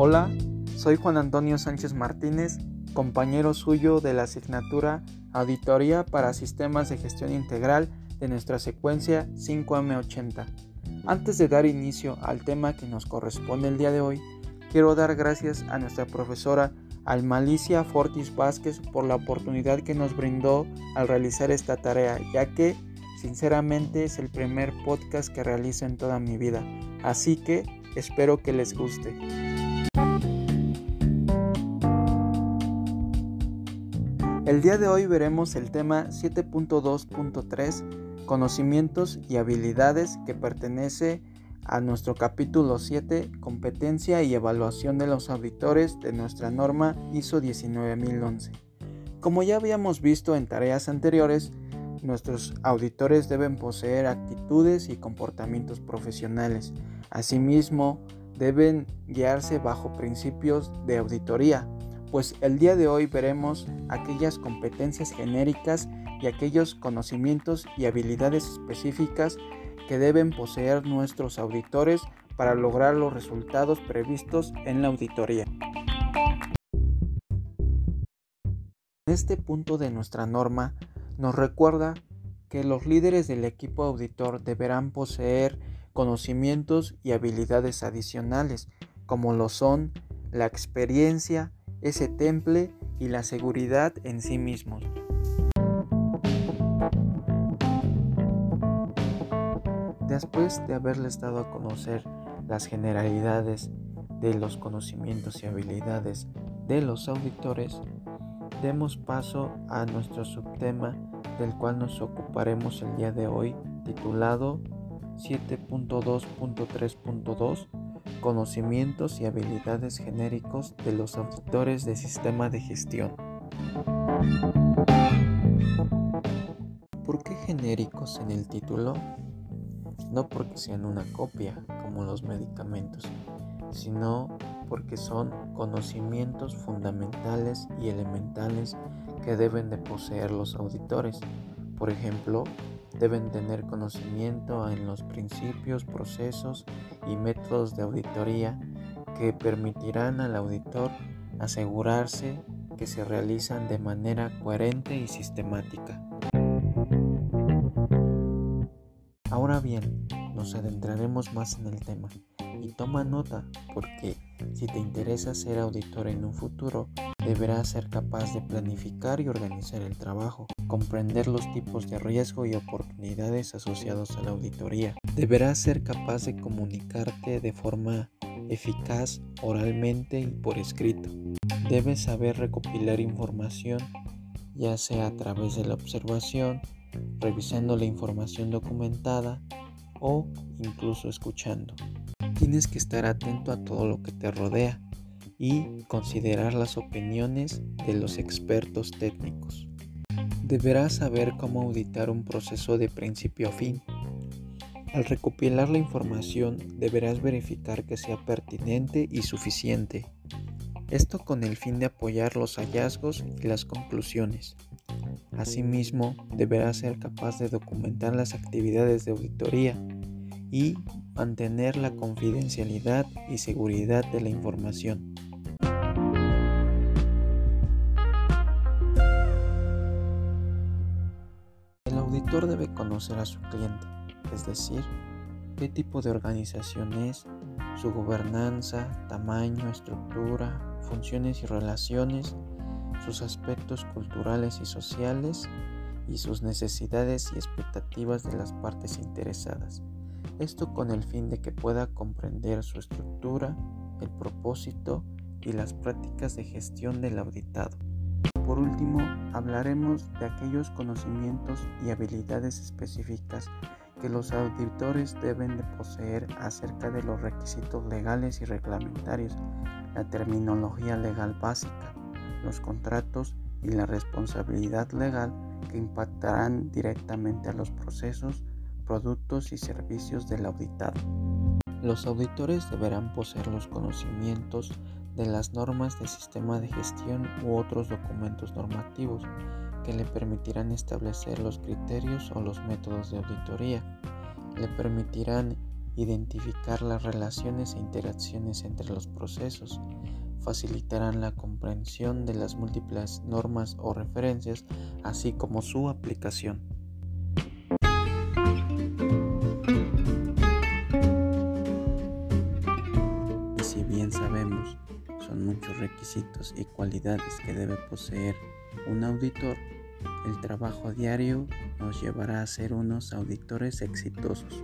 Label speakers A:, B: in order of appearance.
A: Hola, soy Juan Antonio Sánchez Martínez, compañero suyo de la asignatura Auditoría para Sistemas de Gestión Integral de nuestra secuencia 5M80. Antes de dar inicio al tema que nos corresponde el día de hoy, quiero dar gracias a nuestra profesora Almalicia Fortis Vázquez por la oportunidad que nos brindó al realizar esta tarea, ya que sinceramente es el primer podcast que realizo en toda mi vida, así que espero que les guste. El día de hoy veremos el tema 7.2.3, conocimientos y habilidades que pertenece a nuestro capítulo 7, competencia y evaluación de los auditores de nuestra norma ISO 19011. Como ya habíamos visto en tareas anteriores, nuestros auditores deben poseer actitudes y comportamientos profesionales. Asimismo, deben guiarse bajo principios de auditoría, pues el día de hoy veremos aquellas competencias genéricas y aquellos conocimientos y habilidades específicas que deben poseer nuestros auditores para lograr los resultados previstos en la auditoría. Este punto de nuestra norma nos recuerda que los líderes del equipo auditor deberán poseer conocimientos y habilidades adicionales, como lo son la experiencia, ese temple y la seguridad en sí mismos. Después de haberles dado a conocer las generalidades de los conocimientos y habilidades de los auditores, demos paso a nuestro subtema del cual nos ocuparemos el día de hoy, titulado 7.2.3.2 Conocimientos y habilidades genéricos de los auditores de sistema de gestión. ¿Por qué genéricos en el título? No porque sean una copia como los medicamentos, sino porque son conocimientos fundamentales y elementales que deben de poseer los auditores. Por ejemplo, deben tener conocimiento en los principios, procesos y métodos de auditoría que permitirán al auditor asegurarse que se realizan de manera coherente y sistemática. Ahora bien, nos adentraremos más en el tema y toma nota porque si te interesa ser auditor en un futuro, deberás ser capaz de planificar y organizar el trabajo, comprender los tipos de riesgo y oportunidades asociados a la auditoría. Deberás ser capaz de comunicarte de forma eficaz oralmente y por escrito. Debes saber recopilar información, ya sea a través de la observación, revisando la información documentada o incluso escuchando. Tienes que estar atento a todo lo que te rodea y considerar las opiniones de los expertos técnicos. Deberás saber cómo auditar un proceso de principio a fin. Al recopilar la información deberás verificar que sea pertinente y suficiente. Esto con el fin de apoyar los hallazgos y las conclusiones. Asimismo, deberás ser capaz de documentar las actividades de auditoría y mantener la confidencialidad y seguridad de la información. El auditor debe conocer a su cliente, es decir, qué tipo de organización es, su gobernanza, tamaño, estructura, funciones y relaciones, sus aspectos culturales y sociales y sus necesidades y expectativas de las partes interesadas esto con el fin de que pueda comprender su estructura, el propósito y las prácticas de gestión del auditado. Por último, hablaremos de aquellos conocimientos y habilidades específicas que los auditores deben de poseer acerca de los requisitos legales y reglamentarios, la terminología legal básica, los contratos y la responsabilidad legal que impactarán directamente a los procesos productos y servicios del auditado. Los auditores deberán poseer los conocimientos de las normas de sistema de gestión u otros documentos normativos que le permitirán establecer los criterios o los métodos de auditoría, le permitirán identificar las relaciones e interacciones entre los procesos, facilitarán la comprensión de las múltiples normas o referencias, así como su aplicación. Y si bien sabemos, son muchos requisitos y cualidades que debe poseer un auditor, el trabajo diario nos llevará a ser unos auditores exitosos.